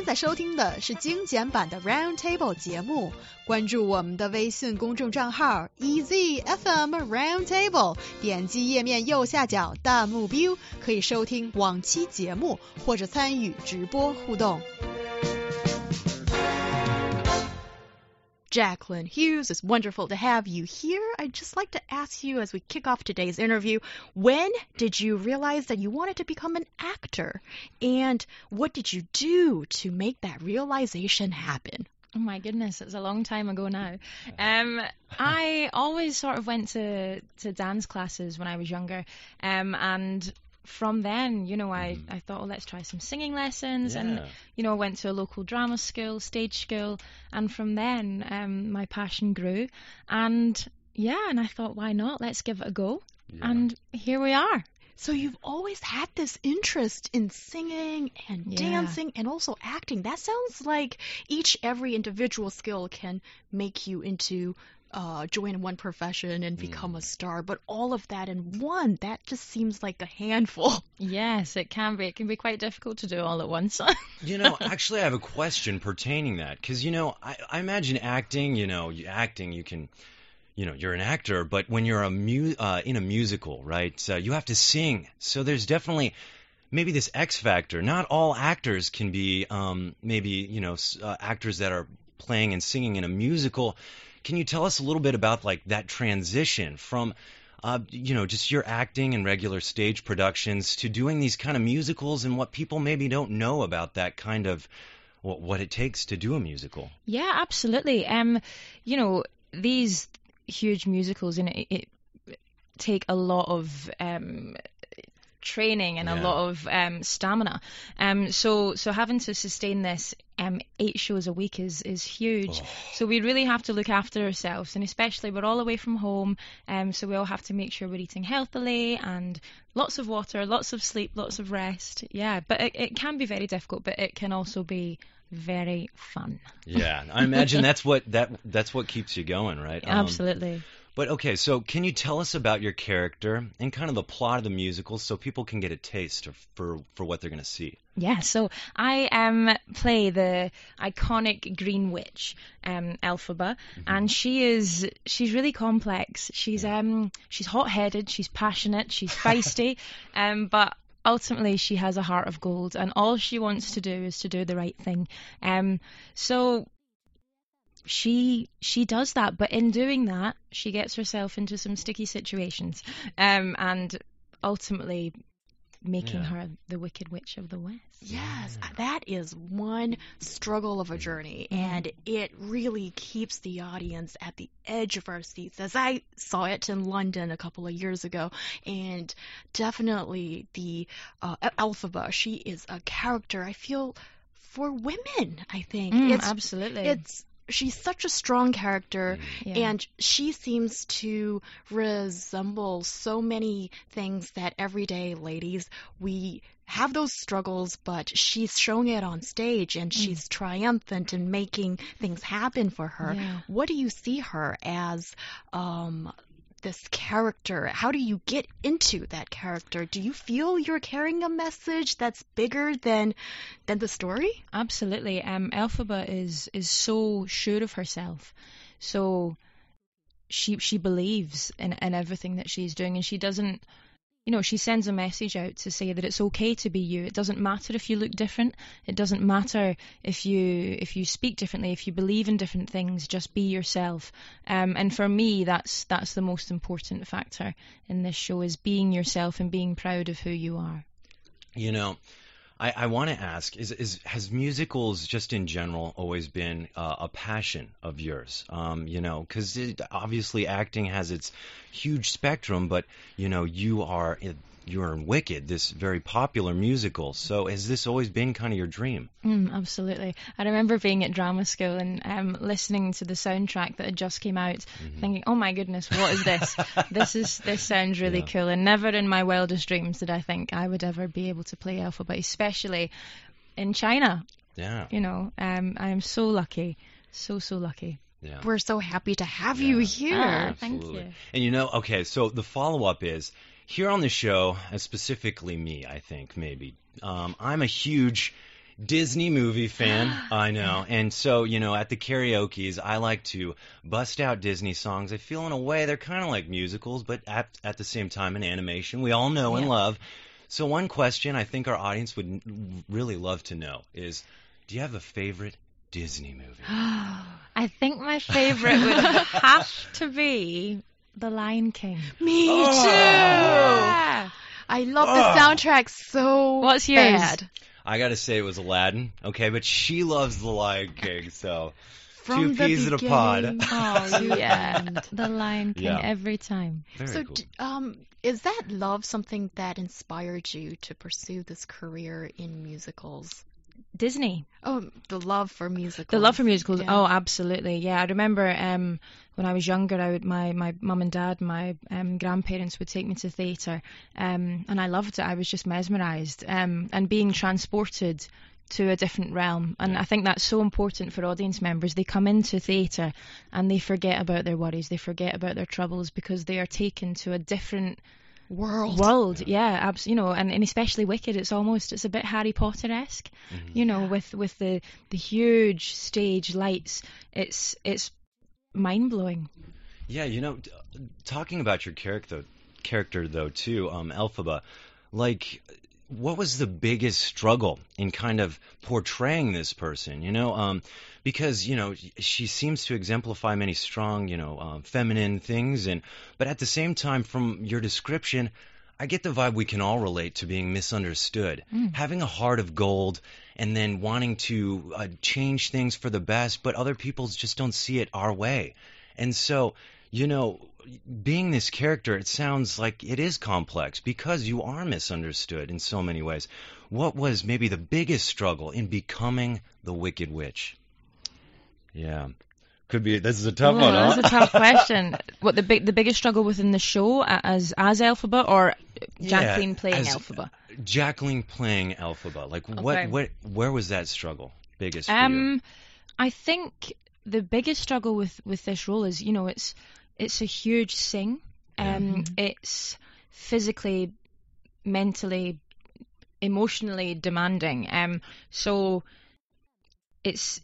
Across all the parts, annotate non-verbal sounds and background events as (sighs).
现在收听的是精简版的 Round Table 节目，关注我们的微信公众账号 EZFM Round Table，点击页面右下角弹幕 view，可以收听往期节目或者参与直播互动。Jacqueline Hughes, it's wonderful to have you here. I'd just like to ask you as we kick off today's interview, when did you realize that you wanted to become an actor? And what did you do to make that realization happen? Oh my goodness, it's a long time ago now. Um, I always sort of went to, to dance classes when I was younger, um, and from then, you know, I, I thought, oh, let's try some singing lessons, and you know, I went to a local drama school, stage school, and from then, um, my passion grew, and yeah, and I thought, why not? Let's give it a go, Yeah. and here we are. So you've always had this interest in singing and Yeah. dancing and also acting. That sounds like each every individual skill can make you into uh, join one profession and become a star, but all of that in one, that just seems like a handful. (laughs) Yes, it can be. It can be quite difficult to do all at once. (laughs) You know, actually, I have a question pertaining that because you know, I, I imagine acting. You know, acting, you can, you know, you're an actor, but when you're a mu- uh, in a musical, right? Uh, you have to sing, so there's definitely maybe this X factor. Not all actors can be, um, maybe you know, uh, actors that are playing and singing in a musical. Can you tell us a little bit about like that transition from? Uh, you know, just your acting and regular stage productions to doing these kind of musicals and what people maybe don't know about that kind of what, what it takes to do a musical. Yeah, absolutely. Um, you know, these huge musicals, and it, it take a lot of um training and a lot of um stamina. Um, so so having to sustain this um eight shows a week is is huge. Oh. So we really have to look after ourselves, and especially we're all away from home. Um, so we all have to make sure we're eating healthily and lots of water, lots of sleep, lots of rest. Yeah, but it, it can be very difficult, but it can also be very fun. Yeah, I imagine (laughs) that's what that that's what keeps you going, right? Um, Absolutely. But okay, so can you tell us about your character and kind of the plot of the musical so people can get a taste of, for for what they're going to see? Yeah, so I um play the iconic Green Witch, um, Elphaba, and she is she's really complex. She's um she's hot headed, she's passionate, she's (laughs) feisty, um, but ultimately she has a heart of gold and all she wants to do is to do the right thing. Um so she she does that, but in doing that, she gets herself into some sticky situations. Um and ultimately making Yeah. her the wicked witch of the west. Yes, that is one struggle of a journey, and it really keeps the audience at the edge of our seats. As I saw it in London a couple of years ago, and definitely the uh, Elphaba, she is a character I feel for women. I think Mm, it's absolutely. it's she's such a strong character Yeah. and she seems to resemble so many things that everyday ladies we have those struggles but she's showing it on stage and she's triumphant in making things happen for her Yeah. what do you see her as um this character how do you get into that character do you feel you're carrying a message that's bigger than than the story Absolutely. Um, Elphaba is is so sure of herself, so she she believes in in everything that she's doing, and she doesn't. You know, she sends a message out to say that it's okay to be you. It doesn't matter if you look different. It doesn't matter if you if you speak differently. If you believe in different things, just be yourself. Um, and for me, that's that's the most important factor in this show is being yourself and being proud of who you are. You know, I, I want to ask: is, is has musicals just in general always been uh, a passion of yours? Um, you know, because obviously acting has its huge spectrum, but you know, you are you're in Wicked, this very popular musical. So has this always been kind of your dream? Mm, absolutely. I remember being at drama school and um, listening to the soundtrack that had just came out, thinking, "Oh my goodness, what is this? this is this sounds really Yeah. cool." And never in my wildest dreams did I think I would ever be able to play Elphaba, especially in China. Yeah, You know, um, I am so lucky, so so lucky. yeah. we're so happy to have you here Ah, thank Absolutely. you. And you know, okay, so the follow up is here on the show, and specifically me, I think maybe. Um, I'm a huge Disney movie fan, (gasps) I know. And so, you know, at the karaoke's, I like to bust out Disney songs. I feel in a way they're kind of like musicals, but at, at the same time an animation we all know and love. So one question I think our audience would really love to know is, do you have a favorite Disney movie? (gasps) I think my favorite would have to be The Lion King. Me Oh. too. Yeah. I love Oh. the soundtrack so What's yours? bad. I gotta say it was Aladdin, okay, but she loves The Lion King, so From two the peas in a pod. beginning Oh (laughs) to yeah, end. The Lion King Yeah. every time. very So, cool. d- um, is that love something that inspired you to pursue this career in musicals? Disney. Oh, the love for musicals. The love for musicals. Yeah. Oh, absolutely. Yeah, I remember um, when I was younger, I would my my mum and dad, my um, grandparents would take me to theatre, um, and I loved it. I was just mesmerised, um, and being transported to a different realm. And. I think that's so important for audience members. They come into theatre and they forget about their worries, they forget about their troubles because they are taken to a different world. world. Yeah, abs- you know, and, and especially Wicked, it's almost it's a bit Harry Potter esque Mhm. you know Yeah. with with the the huge stage lights it's it's mind blowing Yeah, you know, t- talking about your character, character though too, um, Elphaba, like, what was the biggest struggle in kind of portraying this person? You know, um, because you know she seems to exemplify many strong, you know, um, feminine things, and but at the same time, from your description. I get the vibe we can all relate to being misunderstood. Mm. Having a heart of gold and then wanting to uh, change things for the best, but other people just don't see it our way. And so, you know, being this character, it sounds like it is complex because you are misunderstood in so many ways. What was maybe the biggest struggle in becoming the Wicked Witch? Yeah. Could be. This is a tough Oh, one, that's huh? a tough (laughs) question what the big the biggest struggle within the show as as Elphaba or Yeah, Jacqueline playing as- Elphaba Jacqueline playing Elphaba. Like, what, Okay. what, where was that struggle biggest for you? um I think the biggest struggle with with this role is you know it's it's a huge sing Yeah. um it's physically mentally emotionally demanding um so it's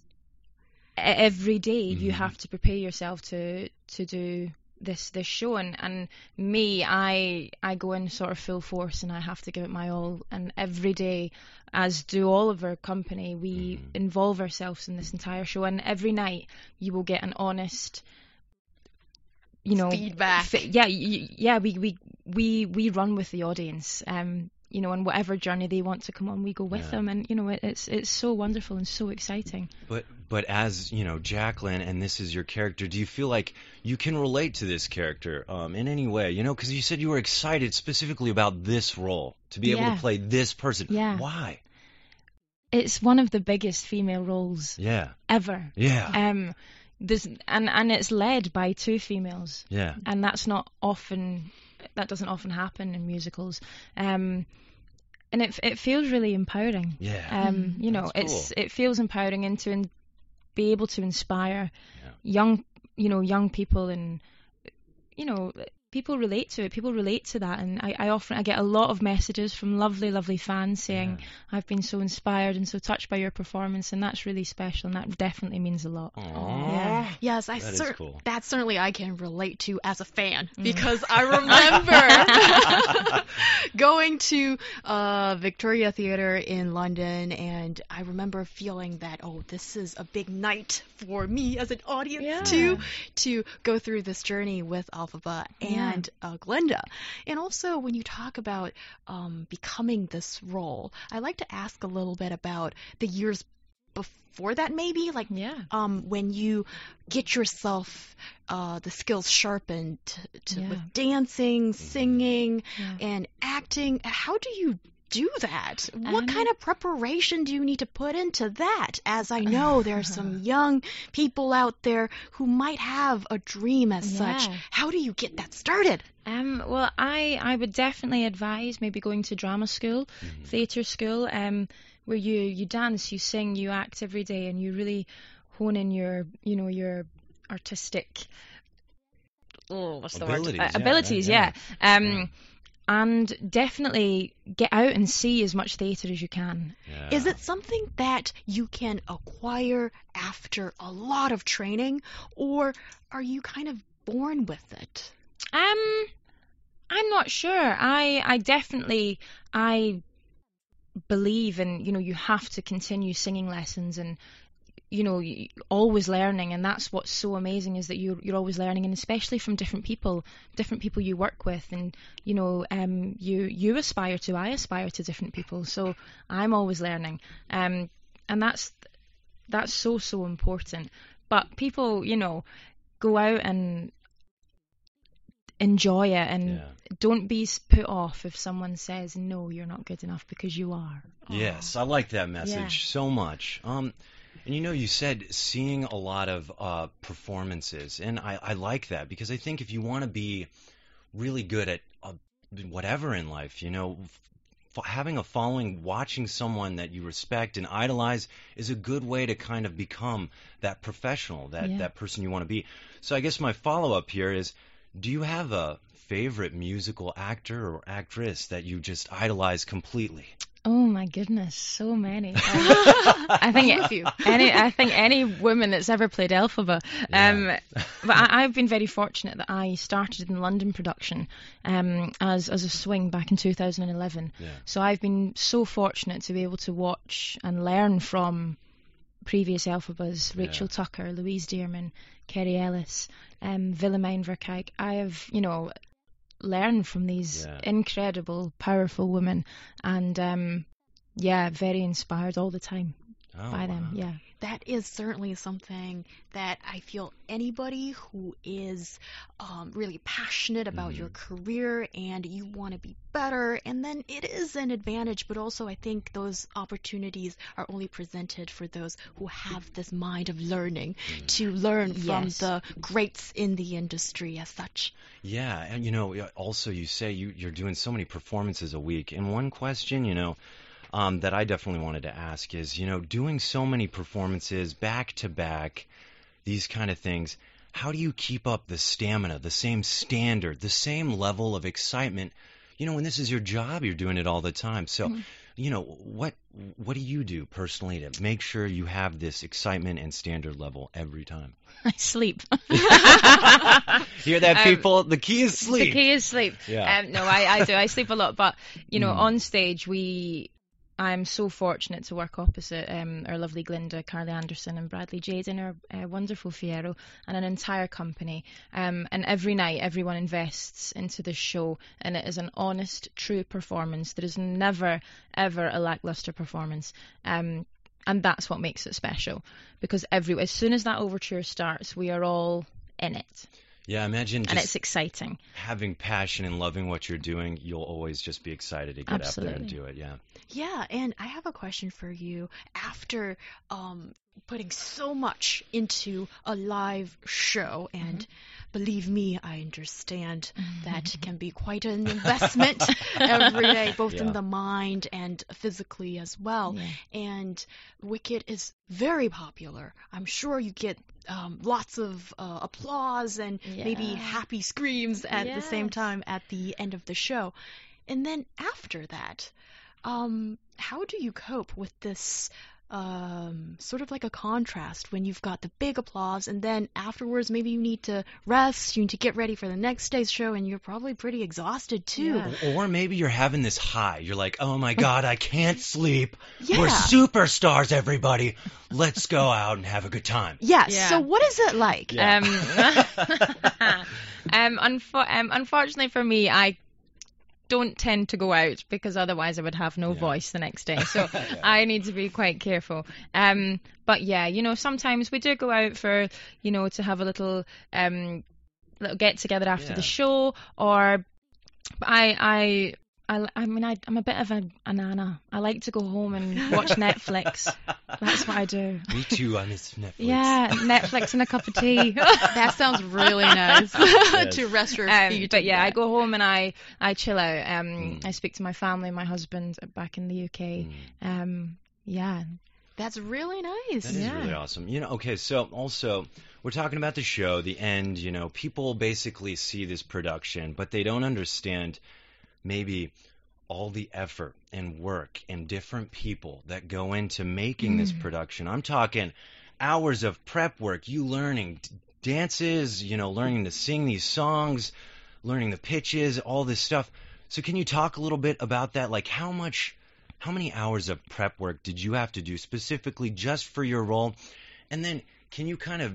every day you Mhm. have to prepare yourself to to do this this show and and me I I go in sort of full force and I have to give it my all and every day as do all of our company we Mhm. involve ourselves in this entire show and every night you will get an honest you know Feedback. fi- yeah y- yeah we we we we run with the audience um you know on whatever journey they want to come on we go with Yeah. them and you know it, it's it's so wonderful and so exciting But but as you know, Jacqueline, and this is your character. Do you feel like you can relate to this character um, in any way? You know, because you said you were excited specifically about this role to be able to play this person. Yeah. Why? it's one of the biggest female roles Yeah. ever Yeah. um there's and and it's led by two females Yeah. and that's not often that doesn't often happen in musicals um and it it feels really empowering Yeah. um you know That's it's it feels empowering and to in, be able to inspire Yeah. young you know young people and you know people relate to it people relate to that and I, I often I get a lot of messages from lovely lovely fans saying Yeah. I've been so inspired and so touched by your performance and that's really special and that definitely means a lot Aw. Yeah. Yes, I That is cer- cool. that certainly I can relate to as a fan Mm. because I (laughs) remember (laughs) going to uh, Victoria Theatre in London, and I remember feeling that oh, this is a big night for me as an audience Yeah. too to go through this journey with Elphaba Yeah. And uh, Glinda. And also, when you talk about um, becoming this role, I like to ask a little bit about the years before that, maybe like yeah um, when you get yourself uh, the skills sharpened to, Yeah. with dancing, singing, yeah and acting. How do you do that? What Um, kind of preparation do you need to put into that? As I know (laughs) there are some young people out there who might have a dream as such. How do you get that started? Um, well, I, I would definitely advise maybe going to drama school, Mhm. theatre school, um, where you, you dance, you sing, you act every day, and you really hone in your, you know, your artistic, oh, what's the Abilities, word? Uh, yeah, abilities, yeah, yeah. Um, yeah. And definitely get out and see as much theatre as you can. Yeah. Is it something that you can acquire after a lot of training, or are you kind of born with it? Um, I'm not sure. I I definitely I believe in you know you have to continue singing lessons and you know always learning and that's what's so amazing is that you're you're always learning and especially from different people different people you work with and you know um you you aspire to I aspire to different people so I'm always learning um and that's that's so so important but people you know go out and enjoy it and Yeah. don't be put off if someone says no you're not good enough because you are Yes, I like that message Yeah. so much. Um, and you know, you said seeing a lot of uh, performances, and I, I like that because I think if you want to be really good at uh, whatever in life, you know, f- having a following, watching someone that you respect and idolize is a good way to kind of become that professional, that Yeah. that person you want to be. So I guess my follow up here is, do you have a favorite musical actor or actress that you just idolize completely? Oh my goodness so many (laughs) I think any I think any woman that's ever played Elphaba. Um, but I, I've been very fortunate that I started in London production um, as as a swing back in 2011. Yeah. So I've been so fortunate to be able to watch and learn from previous Elphabas, Rachel Yeah. Tucker, Louise Dearman, Kerry Ellis, um, Willemijn Verkaik. I have, you know, learned from these Yeah. incredible, powerful women, and um, yeah, very inspired all the time Oh, by them. wow. Yeah. That is certainly something that I feel anybody who is um, really passionate about your career and you want to be better, and then it is an advantage, but also I think those opportunities are only presented for those who have this mind of learning to learn from Yes. the greats in the industry as such. Yeah, and you know, also you say you, you're doing so many performances a week, and one question, you know, um, that I definitely wanted to ask is, you know, doing so many performances back to back, these kind of things, how do you keep up the stamina, the same standard, the same level of excitement? You know, when this is your job, you're doing it all the time. So, you know, what what do you do personally to make sure you have this excitement and standard level every time? (laughs) I sleep. (laughs) Hear that, Um, people? The key is sleep. The key is sleep. Yeah. Um, no, I, I do. I sleep a lot, but you know, Mm. on stage we. I'm so fortunate to work opposite um, our lovely Glinda, Carly Anderson, and Bradley Jade Jaden, our uh, wonderful Fiyero, and an entire company. Um, and every night, everyone invests into the show, and it is an honest, true performance. There is never, ever a lackluster performance. Um, and that's what makes it special, because every as soon as that overture starts, we are all in it, Yeah, imagine and just it's exciting. having passion and loving what you're doing. You'll always just be excited to get out there and do it. Yeah. Yeah, and I have a question for you. After um, putting so much into a live show, and believe me, I understand that can be quite an investment (laughs) every day, both Yeah. in the mind and physically as well. Yeah. And Wicked is very popular. I'm sure you get um, lots of uh, applause and maybe happy screams at the same time at the end of the show. And then after that, um, how do you cope with this um, sort of like a contrast when you've got the big applause and then afterwards maybe you need to rest, you need to get ready for the next day's show, and you're probably pretty exhausted too. Yeah. Or maybe you're having this high. You're like, oh my God, I can't (laughs) sleep. We're superstars, everybody. Let's go out and have a good time. Yeah, Yeah. So what is it like? (laughs) Yeah. Um, (laughs) um, unfo- um, unfortunately for me, I don't tend to go out because otherwise I would have no Yeah. voice the next day. (laughs) So I need to be quite careful. Um, but yeah, you know, sometimes we do go out for, you know, to have a little um, little get together after Yeah. the show, or I I. I, I mean, I, I'm a bit of a, a nana. I like to go home and watch (laughs) Netflix. That's what I do. Me too. I miss Netflix. Yeah, Netflix and a cup of tea. (laughs) That sounds really nice (laughs) to rest your Um, feet. but and yeah, I go home and I I chill out. Um, Mm. I speak to my family, my husband back in the UK. Mm. Um, yeah, That's really nice. That is Yeah. really awesome. You know, okay, so also we're talking about the show, the end, you know, people basically see this production, but they don't understand maybe all the effort and work and different people that go into making this Mm. production. I'm talking hours of prep work, you learning d- dances, you know, learning to sing these songs, learning the pitches, all this stuff. So can you talk a little bit about that? Like how much how many hours of prep work did you have to do specifically just for your role? And then can you kind of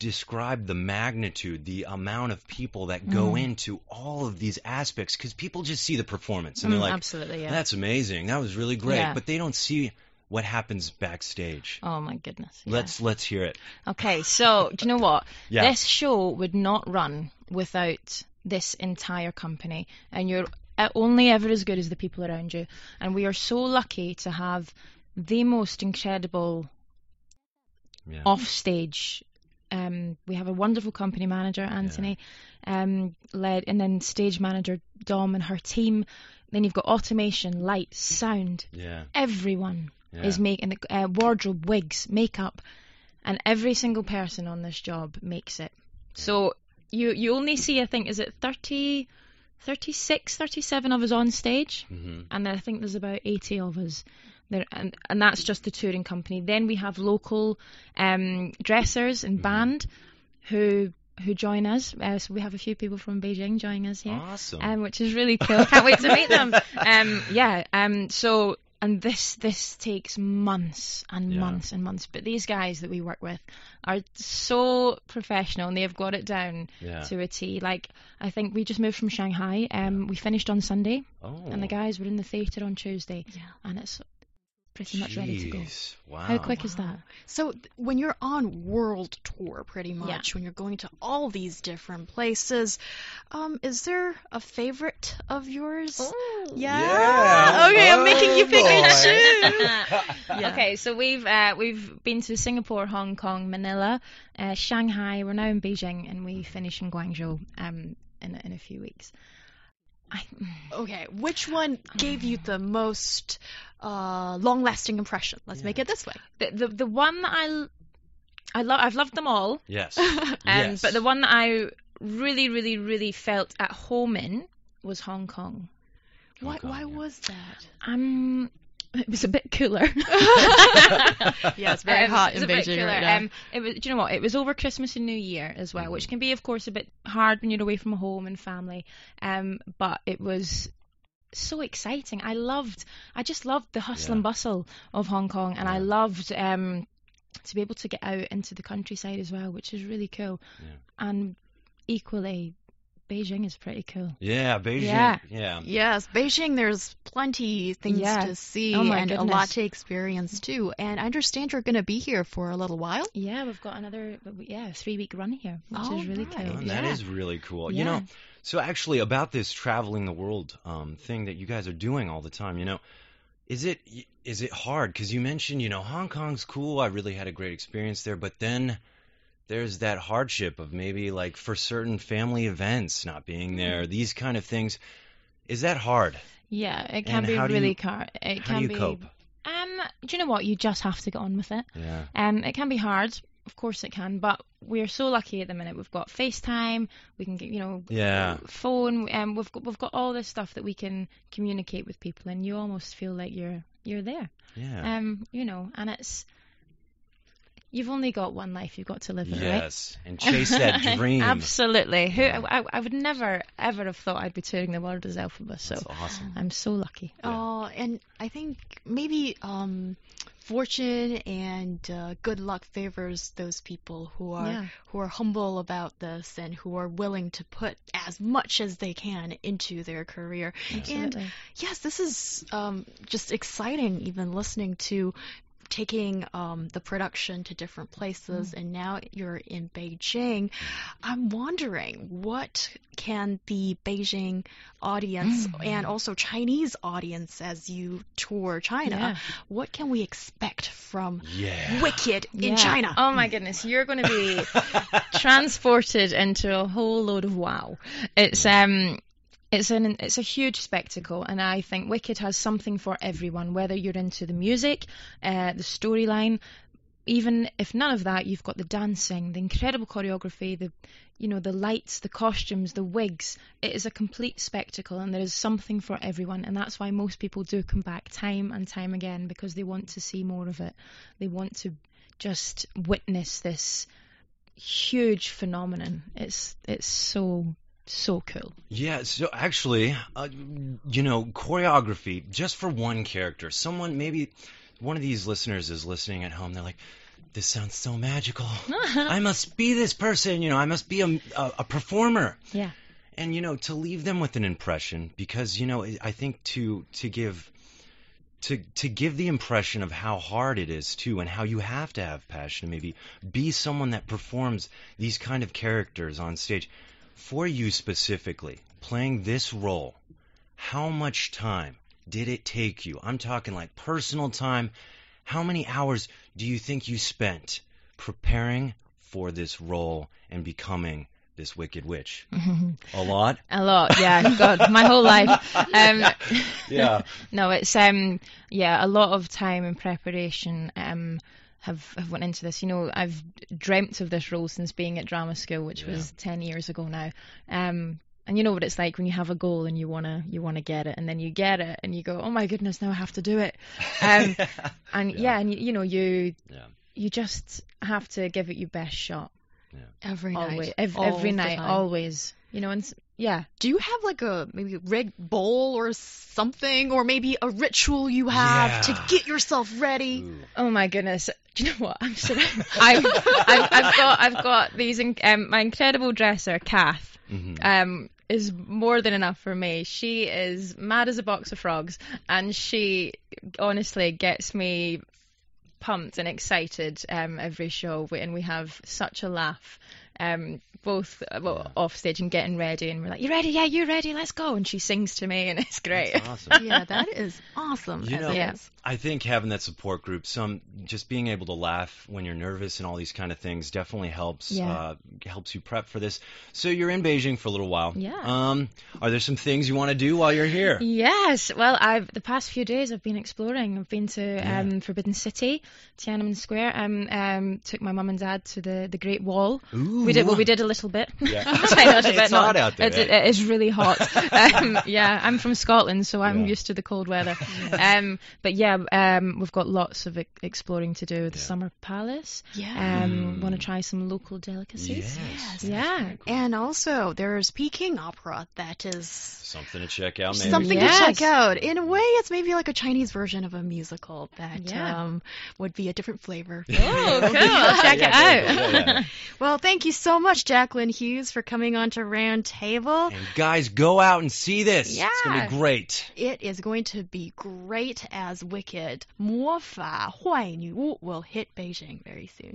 describe the magnitude, the amount of people that go Mm. into all of these aspects cuz people just see the performance and they're Mm, like absolutely, yeah. that's amazing. That was really great, Yeah. but they don't see what happens backstage. Oh my goodness. yeah. Let's let's hear it. Okay, so do you know what? (laughs) Yeah. This show would not run without this entire company, and you're uh, only ever as good as the people around you. And we are so lucky to have the most incredible Yeah. offstage. Um, we have a wonderful company manager, Anthony, um, led, and then stage manager Dom and her team. Then you've got automation, lights, sound. Yeah. Everyone Yeah. is making the uh, wardrobe, wigs, makeup, and every single person on this job makes it. So you you only see, I think, is it 30, 36, 37 of us on stage, hmm and then I think there's about 80 of us. There, and, and that's just the touring company. Then we have local um, dressers and Mhm. band who who join us. Uh, so we have a few people from Beijing joining us here Awesome. um, which is really cool. Can't wait to meet them. (laughs) Um, yeah. Um, so and this this takes months and Yeah. months and months. But these guys that we work with are so professional and they have got it down yeah. to a T. Like I think we just moved from Shanghai. Um, we finished on Sunday oh. and the guys were in the theatre on Tuesday, Yeah. and it's pretty much ready to go. Jeez. Wow. How quick is that? So th- when you're on world tour, pretty Yeah. much, when you're going to all these different places, um, is there a favorite of yours? Yeah. Yeah. Okay, I'm making you pick and Oh, choose. Yeah. Okay, so we've uh, we've been to Singapore, Hong Kong, Manila, uh, Shanghai. We're now in Beijing, and we finish in Guangzhou um, in in a few weeks. I, Okay, which one (sighs) gave you the most uh, long-lasting impression? Let's Yeah. make it this way. the, the the one that I love I've loved them all, Yes. (laughs) um, yes. but the one that I really really really felt at home in was Hong Kong. why? Kong, why yeah. was that? Um, it was a bit cooler. (laughs) Yeah, it's very Um, hot in Beijing right now. Um, it was, do you know what? It was over Christmas and New Year as well, which can be, of course, a bit hard when you're away from home and family. Um, but it was so exciting. I loved, I just loved the hustle Yeah. and bustle of Hong Kong, and I loved um, to be able to get out into the countryside as well, which is really cool. Yeah. And equally, Beijing is pretty cool. yeah, Beijing. Yeah. Yeah. Yes, Beijing, there's plenty things Yeah. to see Oh my and a lot to experience too. And I understand you're going to be here for a little while. Yeah, we've got another, yeah, three week run here, which All is really right. cool. Oh, That Yeah. is really cool. Yeah. You know, so actually about this traveling the world um, thing that you guys are doing all the time, you know, is it is it hard? Because you mentioned, you know, Hong Kong's cool. I really had a great experience there, but then there's that hardship of maybe like for certain family events not being there, these kind of things. Is that hard? Yeah, it can And be really hard. It How can do you be. cope? Um, do you know what? You just have to get on with it. Yeah. Um, it can be hard. Of course it can, but we're so lucky at the minute. We've got FaceTime. We can get, you know, Yeah. phone. Um, we've got we've got all this stuff that we can communicate with people, and you almost feel like you're you're there. Yeah. Um, you know, and it's you've only got one life. You've got to live it, right? yes. And chase that (laughs) dream. Absolutely. Who Yeah. I, I would never ever have thought I'd be touring the world as Elphaba. So awesome. I'm so lucky. Yeah. Oh, and I think maybe um, fortune and uh, good luck favors those people who are Yeah. who are humble about this and who are willing to put as much as they can into their career. And yes, this is um, just exciting. Even listening to taking um, the production to different places, and now you're in Beijing. I'm wondering what can the Beijing audience Mm. and also Chinese audience, as you tour China, Yeah. what can we expect from Yeah. Wicked in China? Oh my goodness, you're going to be (laughs) transported into a whole load of wow. It's um it's an it's a huge spectacle and I think Wicked has something for everyone whether you're into the music, uh, the storyline, even if none of that, you've got the dancing, the incredible choreography, the you know the lights, the costumes, the wigs. It is a complete spectacle, and there is something for everyone, and that's why most people do come back time and time again because they want to see more of it. They want to just witness this huge phenomenon. It's it's so so cool. Yeah, so actually, uh, you know, choreography just for one character. Someone maybe one of these listeners is listening at home. They're like, "This sounds so magical. (laughs) I must be this person. You know, I must be a, a, a performer." Yeah. And you know, to leave them with an impression, because you know, I think to to give to to give the impression of how hard it is too, and how you have to have passion. Maybe be someone that performs these kind of characters on stage for you specifically, playing this role, how much time did it take you? I'm talking like personal time. How many hours do you think you spent preparing for this role and becoming this wicked witch? (laughs) A lot? A lot, yeah. God, my whole life. (laughs) Um, Yeah. (laughs) no, it's um, yeah, a lot of time and preparation. Um, have, have went into this. You know, I've dreamt of this role since being at drama school, which Yeah. was ten years ago now. Um, and you know what it's like when you have a goal and you wanna you wanna get it, and then you get it, and you go, oh my goodness, now I have to do it. Um, (laughs) (laughs) and yeah, and you, you know you Yeah. you just have to give it your best shot Every night. always, ev- all every night, time. always. You know, and yeah, Do you have like a maybe a rigged bowl or something, or maybe a ritual you have Yeah. to get yourself ready? Ooh. Oh my goodness! Do you know what? I'm so (laughs) (laughs) I've, I've, I've got I've got these in, um, my incredible dresser, Kath. Mhm. Um, is more than enough for me. She is mad as a box of frogs, and she honestly gets me pumped and excited um, every show, and we have such a laugh. Um, both uh, well, Yeah. off stage and getting ready, and we're like, "You ready? Yeah, you ready? Let's go!" And she sings to me, and it's great. That's awesome. (laughs) yeah, that is awesome. You know, it Yeah. I think having that support group, some just being able to laugh when you're nervous and all these kind of things definitely helps Yeah. uh, helps you prep for this. So you're in Beijing for a little while. Yeah. Um, are there some things you want to do while you're here? Yes, well, I've the past few days I've been exploring. I've been to Yeah. um, Forbidden City, Tiananmen Square. Um, um, took my mum and dad to the, the Great Wall. Ooh, We did well. We did a little bit. Yeah. (laughs) Tiny little (laughs) bit. It's not- hot out there, It, eh? it is really hot. (laughs) um, yeah, I'm from Scotland, so I'm Yeah. used to the cold weather. um, but yeah, um, we've got lots of exploring to do. The Yeah. Summer Palace. Yeah. Um, Mm. want to try some local delicacies. Yes. Yeah. And also, there's Peking opera that is Something to check out, maybe. something Yes. to check out. In a way, it's maybe like a Chinese version of a musical that Yeah. um, would be a different flavor. Oh, cool. Check Yeah, it very cool. out. Yeah, yeah. Well, thank you so much, Jacqueline Hughes, for coming on to Round Table. And guys, go out and see this. It's gonna Yeah. be great. It is going to be great as Wicked. 魔法坏女巫 will hit Beijing very soon.